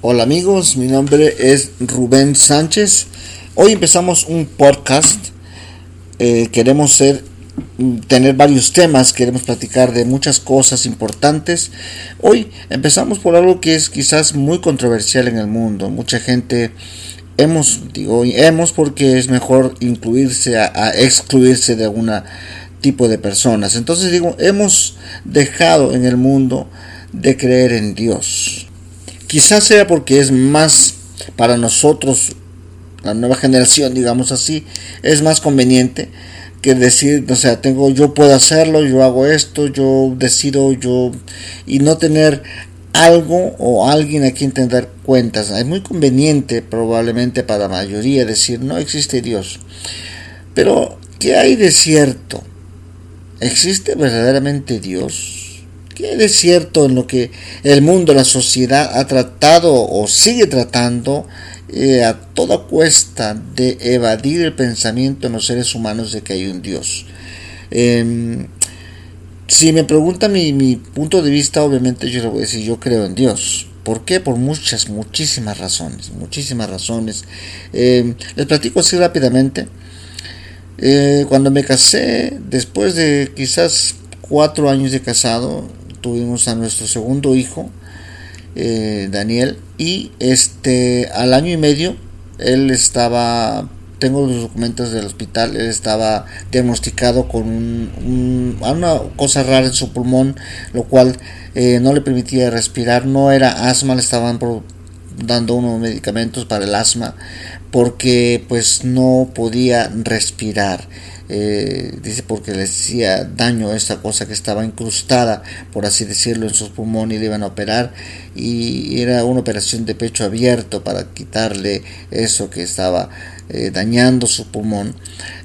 Hola amigos, mi nombre es Rubén Sánchez. Hoy empezamos un podcast. Eh, queremos ser, tener varios temas, queremos platicar de muchas cosas importantes. Hoy empezamos por algo que es quizás muy controversial en el mundo. Mucha gente hemos, digo hemos porque es mejor incluirse a, excluirse de algún tipo de personas. Entonces digo, hemos dejado en el mundo de creer en Dios Quizás sea porque es más para nosotros, la nueva generación, digamos así, es más conveniente que decir, o sea, tengo, yo puedo hacerlo, yo hago esto, yo decido, yo, y no tener algo o alguien a quien tener cuentas. Es muy conveniente probablemente para la mayoría decir, no existe Dios. Pero, ¿qué hay de cierto? ¿Existe verdaderamente Dios? ¿Qué de cierto en lo que el mundo, la sociedad ha tratado o sigue tratando eh, a toda cuesta de evadir el pensamiento en los seres humanos de que hay un Dios? Em, si me pregunta mi, mi, punto de vista, obviamente yo le voy a decir, yo creo en Dios. ¿Por qué? Por muchas, muchísimas razones, muchísimas razones. Em, les platico así rápidamente. Eh, cuando me casé, después de quizás cuatro años de casado, tuvimos a nuestro segundo hijo, eh, Daniel, y este al año y medio él estaba, tengo los documentos del hospital, él estaba diagnosticado con una cosa rara en su pulmón, lo cual eh, no le permitía respirar, no era asma, le estaban dando unos medicamentos para el asma porque pues no podía respirar eh, dice porque le hacía daño a esta cosa que estaba incrustada, por así decirlo, en sus pulmones y le iban a operar y era una operación de pecho abierto para quitarle eso que estaba eh, dañando su pulmón.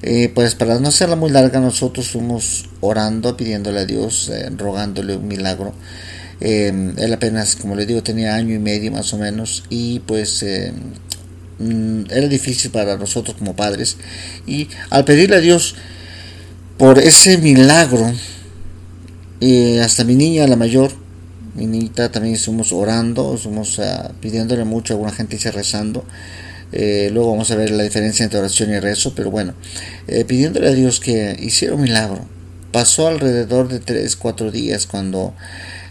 Eh, pues para no hacerla muy larga, nosotros fuimos orando, pidiéndole a Dios, rogándole un milagro. él apenas, como le digo, tenía año y medio más o menos y pues Mm, era difícil para nosotros como padres. Y al pedirle a Dios por ese milagro eh, hasta mi niña la mayor mi niñita también estuvimos orando estuvimos ah, pidiéndole mucho alguna gente dice rezando. Eh, luego vamos a ver la diferencia entre oración y rezo pero bueno eh, pidiéndole a Dios que hiciera un milagro. Pasó alrededor de 3 4 días cuando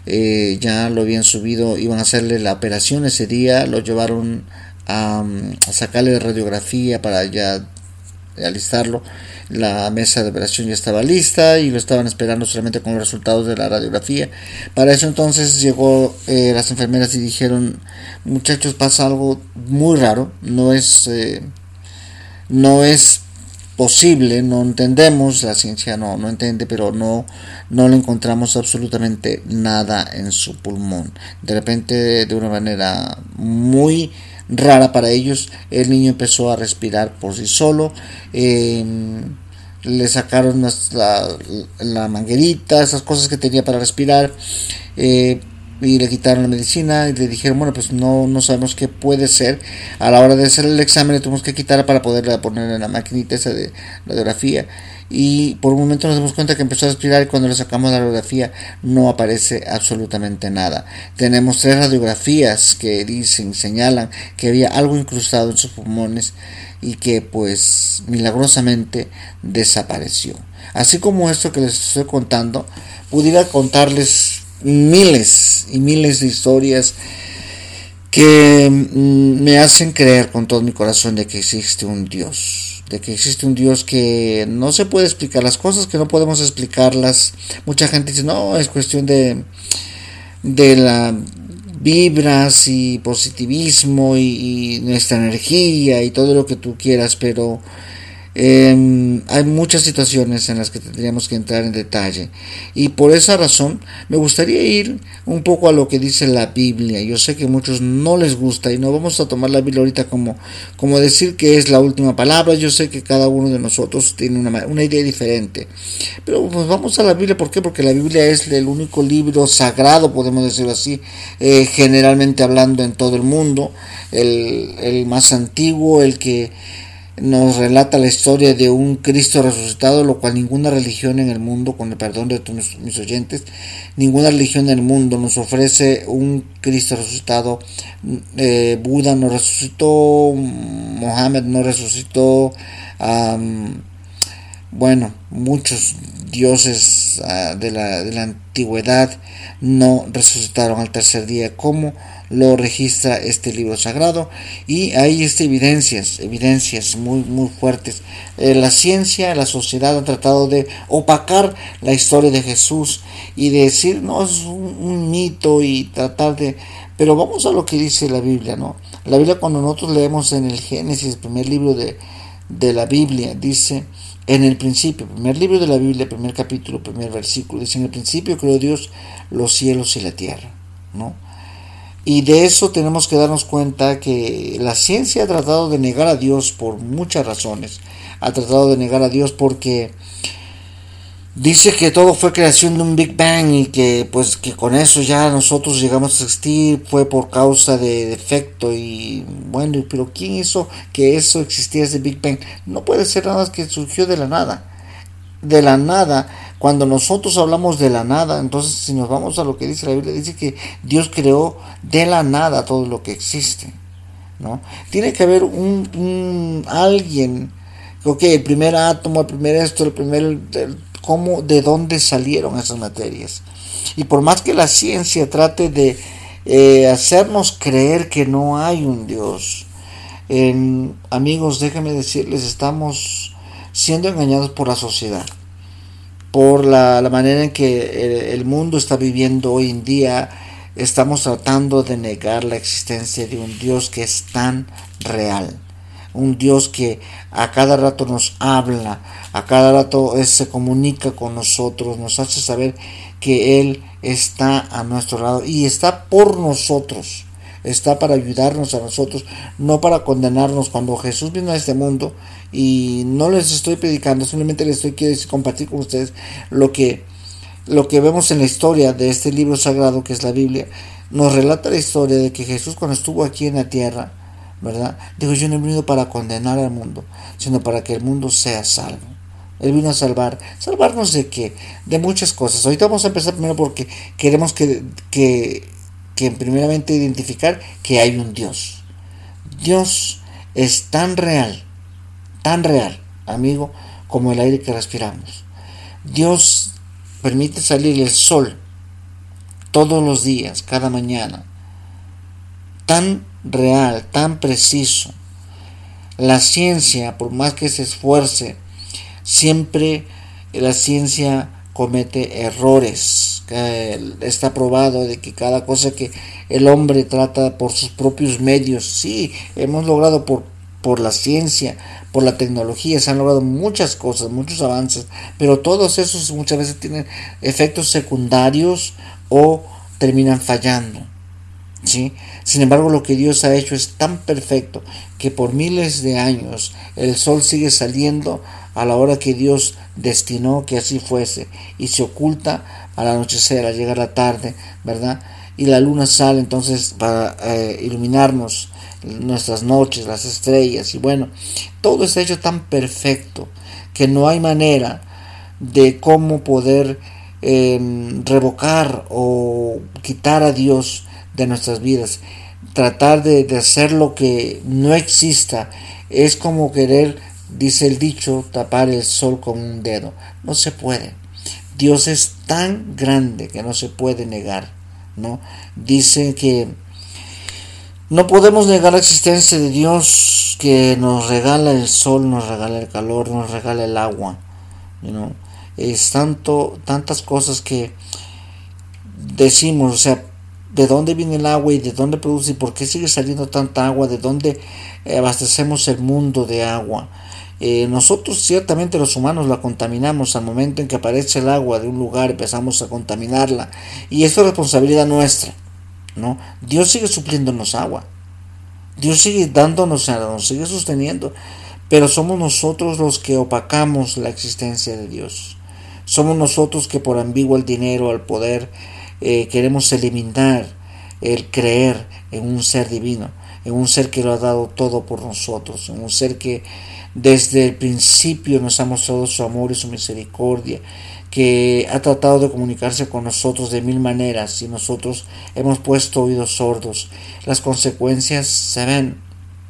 ya lo habían subido iban a hacerle la operación ese día lo llevaron a, sacarle la radiografía para ya alistarlo. La mesa de operación ya estaba lista y lo estaban esperando solamente con los resultados de la radiografía. Para eso entonces llegó eh, las enfermeras y dijeron, muchachos, pasa algo muy raro, no es, eh, no es posible, no entendemos, la ciencia no, no entiende, pero no, no le encontramos absolutamente nada en su pulmón. De repente, de una manera muy rara para ellos. El niño empezó a respirar por sí solo. Em, le sacaron la, la, manguerita, esas cosas que tenía para respirar. Eh, y le quitaron la medicina y le dijeron, bueno, pues no, no sabemos qué puede ser. A la hora de hacer el examen le tuvimos que quitar para poderle poner en la maquinita esa de radiografía y por un momento nos dimos cuenta que empezó a respirar y cuando le sacamos la radiografía no aparece absolutamente nada. Tenemos tres radiografías que dicen, señalan que había algo incrustado en sus pulmones y que pues milagrosamente desapareció. Así como esto que les estoy contando, pudiera contarles miles y miles de historias que mm, me hacen creer con todo mi corazón de que existe un Dios de que existe un Dios que no se puede explicar las cosas, que no podemos explicarlas. Mucha gente dice, no, es cuestión de, de la vibras y positivismo y, y nuestra energía y todo lo que tú quieras, pero Em, hay muchas situaciones en las que tendríamos que entrar en detalle y por esa razón me gustaría ir un poco a lo que dice la Biblia. Yo sé que a muchos no les gusta y no vamos a tomar la Biblia ahorita como, como decir que es la última palabra. Yo sé que cada uno de nosotros tiene una, una idea diferente. Pero pues vamos a la Biblia, ¿por qué? Porque la Biblia es el único libro sagrado, podemos decirlo así, eh, generalmente hablando en todo el mundo, el, el más antiguo, el que nos relata la historia de un Cristo resucitado, lo cual ninguna religión en el mundo, con el perdón de todos mis oyentes, ninguna religión en el mundo nos ofrece un Cristo resucitado. Eh, Buda no resucitó, Mohammed no resucitó, bueno, muchos dioses ah, de, la, de la antigüedad no resucitaron al tercer día. ¿Cómo? lo registra este libro sagrado y hay este, evidencias, evidencias muy, muy fuertes. Eh, la ciencia, la sociedad han tratado de opacar la historia de Jesús y de decir, no, es un, mito y tratar de... Pero vamos a lo que dice la Biblia, ¿no? La Biblia cuando nosotros leemos en el Génesis, el primer libro de, de la Biblia, dice, en el principio, primer libro de la Biblia, primer capítulo, primer versículo, dice, en el principio creó Dios los cielos y la tierra, ¿no? Y de eso tenemos que darnos cuenta que la ciencia ha tratado de negar a Dios por muchas razones. Ha tratado de negar a Dios porque dice que todo fue creación de un Big Bang y que pues que con eso ya nosotros llegamos a existir fue por causa de defecto y bueno, pero ¿quién hizo que eso existiera ese Big Bang? No puede ser nada que surgió de la nada. De la nada cuando nosotros hablamos de la nada, entonces si nos vamos a lo que dice la Biblia, dice que Dios creó de la nada todo lo que existe. ¿no? Tiene que haber un, alguien, ok, el primer átomo, el primer esto, el primer, cómo, de dónde salieron esas materias. Y por más que la ciencia trate de eh, hacernos creer que no hay un Dios, amigos, déjenme decirles, estamos siendo engañados por la sociedad por la, manera en que el, mundo está viviendo hoy en día, estamos tratando de negar la existencia de un Dios que es tan real. Un Dios que a cada rato nos habla, a cada rato se comunica con nosotros, nos hace saber que Él está a nuestro lado y está por nosotros está para ayudarnos a nosotros, no para condenarnos. Cuando Jesús vino a este mundo, y no les estoy predicando, simplemente les estoy quiero compartir con ustedes lo que, lo que vemos en la historia de este libro sagrado que es la Biblia, nos relata la historia de que Jesús cuando estuvo aquí en la tierra, ¿verdad? Dijo, yo no he venido para condenar al mundo, sino para que el mundo sea salvo. Él vino a salvar. ¿Salvarnos de qué? De muchas cosas. Ahorita vamos a empezar primero porque queremos que, que que primeramente identificar que hay un Dios. Dios es tan real, tan real, amigo, como el aire que respiramos. Dios permite salir el sol todos los días, cada mañana. Tan real, tan preciso. La ciencia, por más que se esfuerce, siempre la ciencia comete errores está probado de que cada cosa que el hombre trata por sus propios medios, sí, hemos logrado por, por la ciencia, por la tecnología, se han logrado muchas cosas, muchos avances, pero todos esos muchas veces tienen efectos secundarios o terminan fallando. ¿Sí? Sin embargo, lo que Dios ha hecho es tan perfecto que por miles de años el sol sigue saliendo a la hora que Dios destinó que así fuese y se oculta al anochecer, al llegar la tarde, ¿verdad? Y la luna sale entonces para eh, iluminarnos nuestras noches, las estrellas y bueno, todo está hecho tan perfecto que no hay manera de cómo poder em, revocar o quitar a Dios de nuestras vidas. Tratar de, hacer lo que no exista es como querer dice el dicho, tapar el sol con un dedo. No se puede. Dios es tan grande que no se puede negar, ¿no? Dice que no podemos negar la existencia de Dios que nos regala el sol, nos regala el calor, nos regala el agua, ¿no? Es tanto, tantas cosas que decimos, o sea, de dónde viene el agua y de dónde produce y por qué sigue saliendo tanta agua, de dónde abastecemos el mundo de agua. Eh, nosotros ciertamente los humanos la contaminamos al momento en que aparece el agua de un lugar empezamos a contaminarla. Y esto es responsabilidad nuestra no Dios sigue supliéndonos agua. Dios sigue dándonos nos sigue sosteniendo. Pero somos nosotros los que opacamos la existencia de Dios. Somos nosotros que por ambiguo el dinero al poder eh, queremos eliminar el creer en un ser divino en un ser que lo ha dado todo por nosotros, en un ser que desde el principio nos ha mostrado su amor y su misericordia, que ha tratado de comunicarse con nosotros de mil maneras y nosotros hemos puesto oídos sordos. Las consecuencias se ven,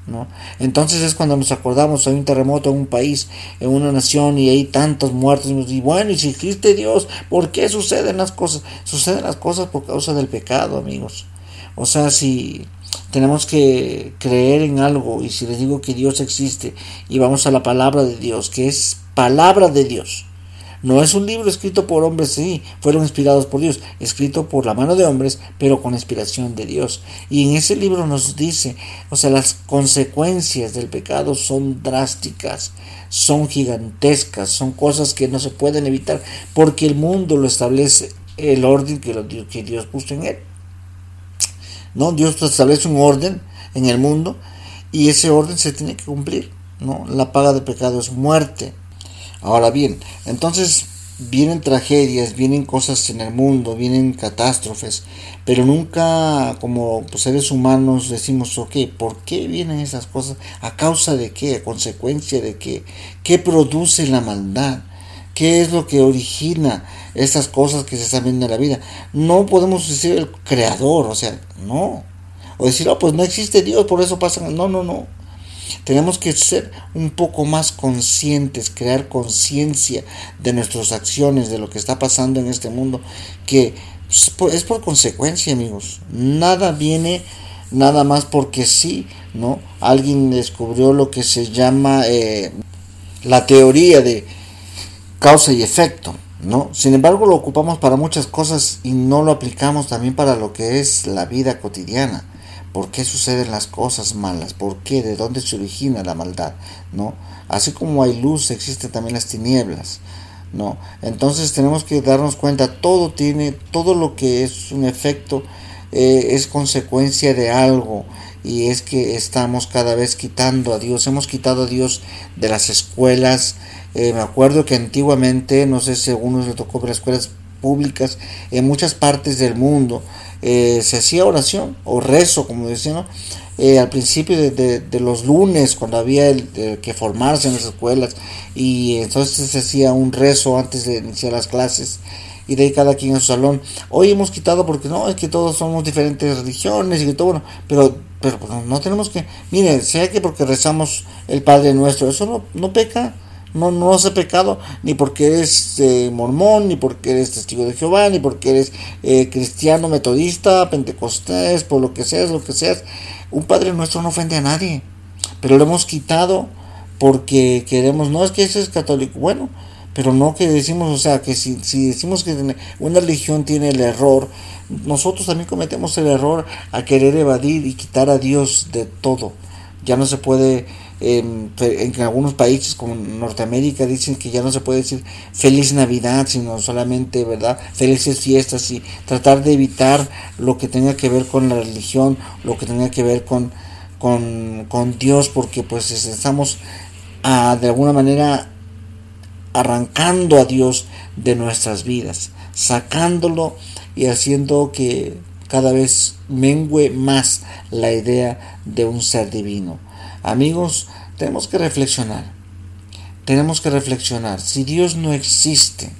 ¿no? Entonces es cuando nos acordamos, hay un terremoto en un país, en una nación y hay tantos muertos y bueno, y si existe Dios, ¿por qué suceden las cosas? Suceden las cosas por causa del pecado, amigos. O sea, si tenemos que creer en algo y si les digo que Dios existe y vamos a la palabra de Dios, que es palabra de Dios, no es un libro escrito por hombres, sí, fueron inspirados por Dios, escrito por la mano de hombres, pero con inspiración de Dios. Y en ese libro nos dice, o sea, las consecuencias del pecado son drásticas, son gigantescas, son cosas que no se pueden evitar, porque el mundo lo establece el orden que, Dios puso en él. ¿No? Dios establece un orden en el mundo y ese orden se tiene que cumplir. ¿no? La paga del pecado es muerte. Ahora bien, entonces vienen tragedias, vienen cosas en el mundo, vienen catástrofes, pero nunca como pues, seres humanos decimos, ok, ¿por qué vienen esas cosas? ¿A causa de qué? ¿A consecuencia de qué? ¿Qué produce la maldad? ¿Qué es lo que origina estas cosas que se están viendo en la vida? No podemos decir el creador, o sea, no. O decir, oh, pues no existe Dios, por eso pasan. No, no, no. Tenemos que ser un poco más conscientes, crear conciencia de nuestras acciones, de lo que está pasando en este mundo, que es por consecuencia, amigos. Nada viene nada más porque sí, ¿no? Alguien descubrió lo que se llama eh, la teoría de causa y efecto, ¿no? Sin embargo, lo ocupamos para muchas cosas y no lo aplicamos también para lo que es la vida cotidiana por qué suceden las cosas malas, por qué, de dónde se origina la maldad, ¿no? Así como hay luz, existen también las tinieblas, ¿no? Entonces tenemos que darnos cuenta, todo tiene, todo lo que es un efecto eh, es consecuencia de algo y es que estamos cada vez quitando a Dios, hemos quitado a Dios de las escuelas, eh, me acuerdo que antiguamente, no sé si a algunos le tocó las escuelas públicas en muchas partes del mundo, eh, se hacía oración o rezo, como decían, eh, al principio de, los lunes, cuando había el, que formarse en las escuelas, y entonces se hacía un rezo antes de iniciar las clases, y de ahí cada quien en su salón. Hoy hemos quitado porque no, es que todos somos diferentes religiones y que todo, bueno, pero, pero pues, no tenemos que, miren, sea que porque rezamos el Padre Nuestro, eso no, no peca. No, no hace pecado ni porque eres eh, mormón, ni porque eres testigo de Jehová, ni porque eres eh, cristiano, metodista, pentecostés, por lo que seas, lo que seas. Un Padre nuestro no ofende a nadie, pero lo hemos quitado porque queremos, no es que ese es católico, bueno, pero no que decimos, o sea, que si, si decimos que una religión tiene el error, nosotros también cometemos el error a querer evadir y quitar a Dios de todo. Ya no se puede en, algunos países como Norteamérica dicen que ya no se puede decir feliz Navidad, sino solamente, ¿verdad? Felices fiestas y tratar de evitar lo que tenga que ver con la religión, lo que tenga que ver con, con, Dios, porque pues estamos a, de alguna manera arrancando a Dios de nuestras vidas, sacándolo y haciendo que cada vez mengue más la idea de un ser divino. Amigos, tenemos que reflexionar. Tenemos que reflexionar. Si Dios no existe,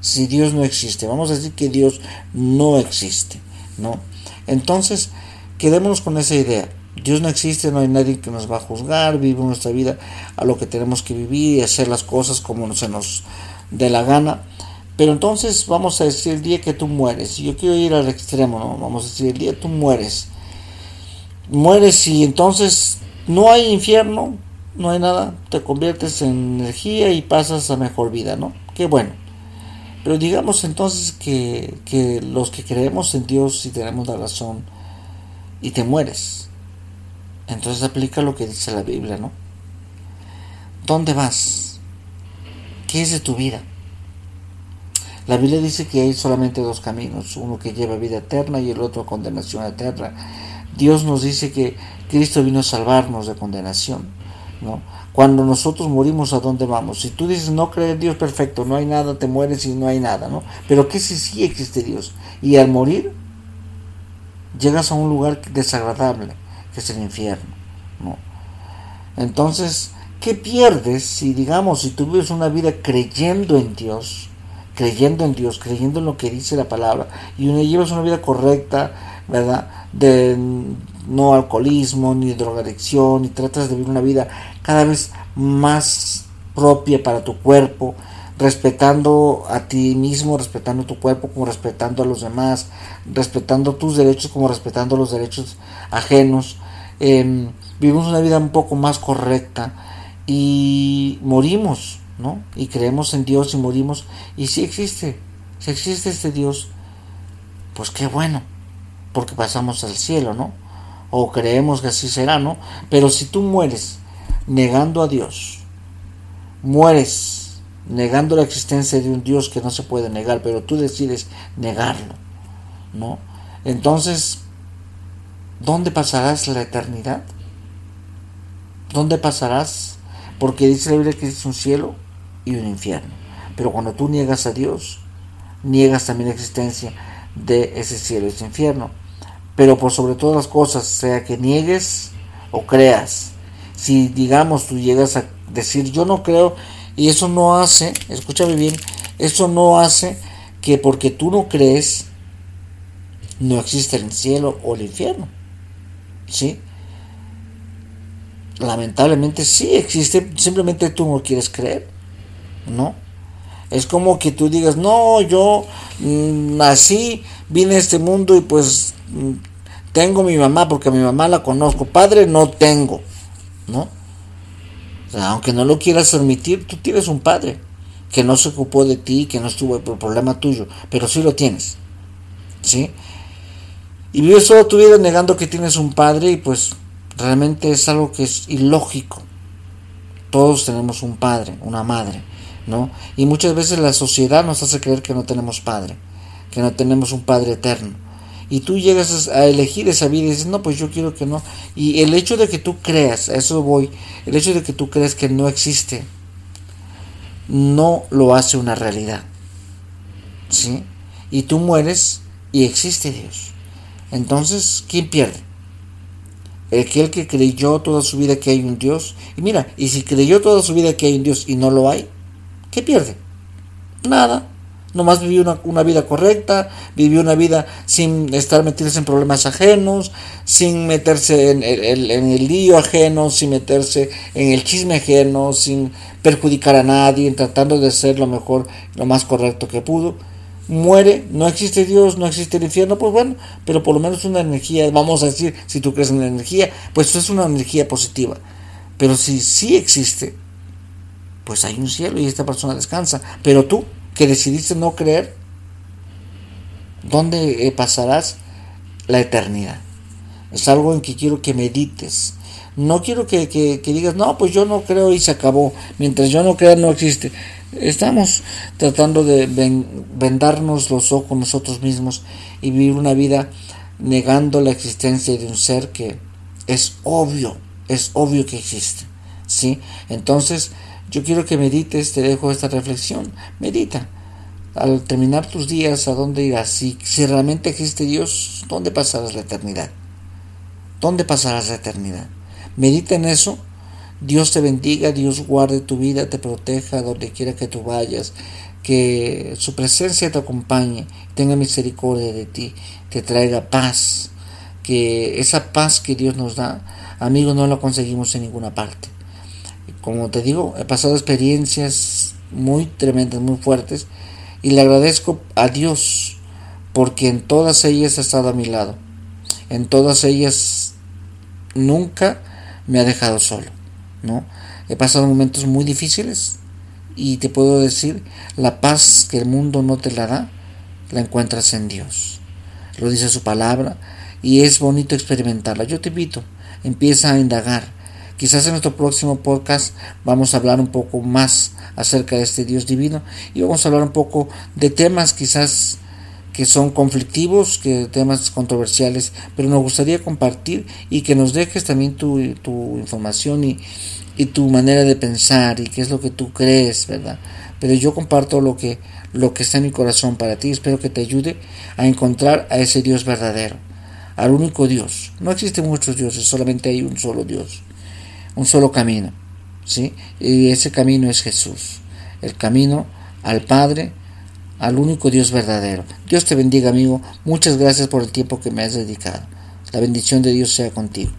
si Dios no existe, vamos a decir que Dios no existe, ¿no? Entonces, quedémonos con esa idea. Dios no existe, no hay nadie que nos va a juzgar, vive nuestra vida a lo que tenemos que vivir y hacer las cosas como se nos dé la gana. Pero entonces vamos a decir el día que tú mueres, y yo quiero ir al extremo, ¿no? Vamos a decir el día que tú mueres, mueres y entonces no hay infierno, no hay nada, te conviertes en energía y pasas a mejor vida, ¿no? Qué bueno. Pero digamos entonces que, que los que creemos en Dios y tenemos la razón y te mueres. Entonces aplica lo que dice la Biblia, ¿no? ¿Dónde vas? ¿Qué es de tu vida? La Biblia dice que hay solamente dos caminos, uno que lleva vida eterna y el otro condenación eterna. Dios nos dice que Cristo vino a salvarnos de condenación. ¿no? Cuando nosotros morimos, ¿a dónde vamos? Si tú dices no creer en Dios perfecto, no hay nada, te mueres y no hay nada, ¿no? Pero ¿qué si sí existe Dios? Y al morir, llegas a un lugar desagradable. que es el infierno. ¿no? Entonces, ¿qué pierdes si, digamos, si tú vives una vida creyendo en Dios, creyendo en Dios, creyendo en lo que dice la palabra, y llevas una vida correcta, ¿verdad? De no alcoholismo, ni drogadicción, y tratas de vivir una vida cada vez más propia para tu cuerpo, respetando a ti mismo, respetando tu cuerpo, como respetando a los demás, respetando tus derechos como respetando los derechos ajenos. Em, vivimos una vida un poco más correcta y morimos, ¿no? Y creemos en Dios y morimos. Y si existe, si existe este Dios, pues qué bueno, porque pasamos al cielo, ¿no? O creemos que así será, ¿no? Pero si tú mueres negando a Dios, mueres negando la existencia de un Dios que no se puede negar, pero tú decides negarlo, ¿no? Entonces, ¿dónde pasarás la eternidad? ¿Dónde pasarás? Porque dice la Biblia que es un cielo y un infierno. Pero cuando tú niegas a Dios, niegas también la existencia de ese cielo y ese infierno. Pero por sobre todas las cosas, sea que niegues o creas, si digamos tú llegas a decir yo no creo y eso no hace, escúchame bien, eso no hace que porque tú no crees, no existe el cielo o el infierno. ¿Sí? Lamentablemente sí existe, simplemente tú no quieres creer. ¿No? Es como que tú digas, no, yo mm, nací, vine a este mundo y pues mm, tengo mi mamá porque mi mamá la conozco. Padre no tengo. ¿No? aunque no lo quieras admitir, tú tienes un padre que no se ocupó de ti, que no estuvo por problema tuyo, pero sí lo tienes. ¿Sí? Y vives toda tu vida negando que tienes un padre y pues realmente es algo que es ilógico. Todos tenemos un padre, una madre, ¿no? Y muchas veces la sociedad nos hace creer que no tenemos padre, que no tenemos un padre eterno y tú llegas a elegir esa vida y dices, no, pues yo quiero que no. Y el hecho de que tú creas, a eso voy, el hecho de que tú creas que no existe, no lo hace una realidad. ¿Sí? Y tú mueres y existe Dios. Entonces, ¿quién pierde? Aquel que creyó toda su vida que hay un Dios. Y mira, y si creyó toda su vida que hay un Dios y no lo hay, ¿qué pierde? Nada nomás vivió una, vida correcta, vivió una vida sin estar metidos en problemas ajenos, sin meterse en el, en lío ajeno, sin meterse en el chisme ajeno, sin perjudicar a nadie, tratando de ser lo mejor, lo más correcto que pudo. Muere, no existe Dios, no existe el infierno, pues bueno, pero por lo menos una energía, vamos a decir, si tú crees en la energía, pues es una energía positiva. Pero si sí existe, pues hay un cielo y esta persona descansa. Pero tú, que decidiste no creer, ¿dónde eh, pasarás la eternidad? Es algo en que quiero que medites. No quiero que, digas, no, pues yo no creo y se acabó. Mientras yo no crea, no existe. Estamos tratando de vendarnos los ojos nosotros mismos y vivir una vida negando la existencia de un ser que es obvio, es obvio que existe. ¿sí? Entonces, yo quiero que medites, te dejo esta reflexión. Medita. Al terminar tus días, ¿a dónde irás? Si, realmente existe Dios, ¿dónde pasarás la eternidad? ¿Dónde pasarás la eternidad? Medita en eso. Dios te bendiga, Dios guarde tu vida, te proteja donde quiera que tú vayas, que su presencia te acompañe, tenga misericordia de ti, te traiga paz, que esa paz que Dios nos da, amigos, no la conseguimos en ninguna parte. Como te digo, he pasado experiencias muy tremendas, muy fuertes, y le agradezco a Dios porque en todas ellas ha estado a mi lado. En todas ellas nunca me ha dejado solo, ¿no? He pasado momentos muy difíciles y te puedo decir, la paz que el mundo no te la da, la encuentras en Dios. Lo dice su palabra y es bonito experimentarla. Yo te invito, empieza a indagar, Quizás en nuestro próximo podcast vamos a hablar un poco más acerca de este Dios divino y vamos a hablar un poco de temas quizás que son conflictivos, que temas controversiales, pero nos gustaría compartir y que nos dejes también tu, información y, y tu manera de pensar y qué es lo que tú crees, ¿verdad? Pero yo comparto lo que, lo que está en mi corazón para ti, espero que te ayude a encontrar a ese Dios verdadero al único Dios. No existen muchos dioses, solamente hay un solo Dios, un solo camino, ¿sí? Y ese camino es Jesús, el camino al Padre, al único Dios verdadero. Dios te bendiga, amigo. Muchas gracias por el tiempo que me has dedicado. La bendición de Dios sea contigo.